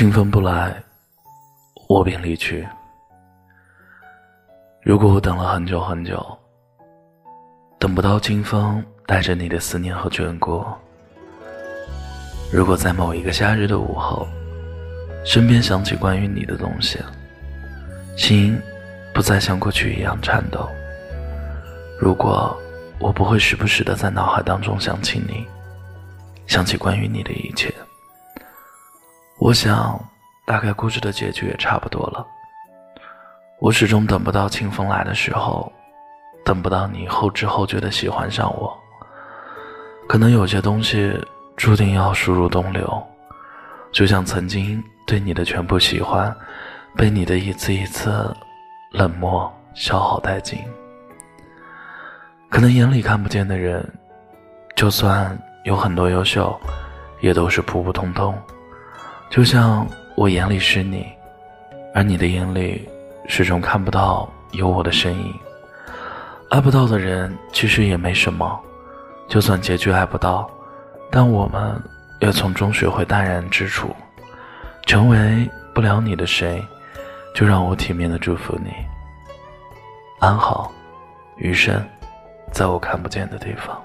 清风不来，我便离去。如果我等了很久很久，等不到清风带着你的思念和眷顾；如果在某一个夏日的午后，身边响起关于你的东西，心不再像过去一样颤抖；如果我不会时不时的在脑海当中想起你，想起关于你的一切。我想，大概故事的结局也差不多了。我始终等不到清风来的时候，等不到你后知后觉的喜欢上我。可能有些东西注定要输入东流，就像曾经对你的全部喜欢，被你的一次一次冷漠消耗殆尽。可能眼里看不见的人，就算有很多优秀，也都是普普通通。就像我眼里是你，而你的眼里始终看不到有我的身影。爱不到的人其实也没什么，就算结局爱不到，但我们也从中学会淡然之处。成为不了你的谁，就让我体面的祝福你安好，余生，在我看不见的地方。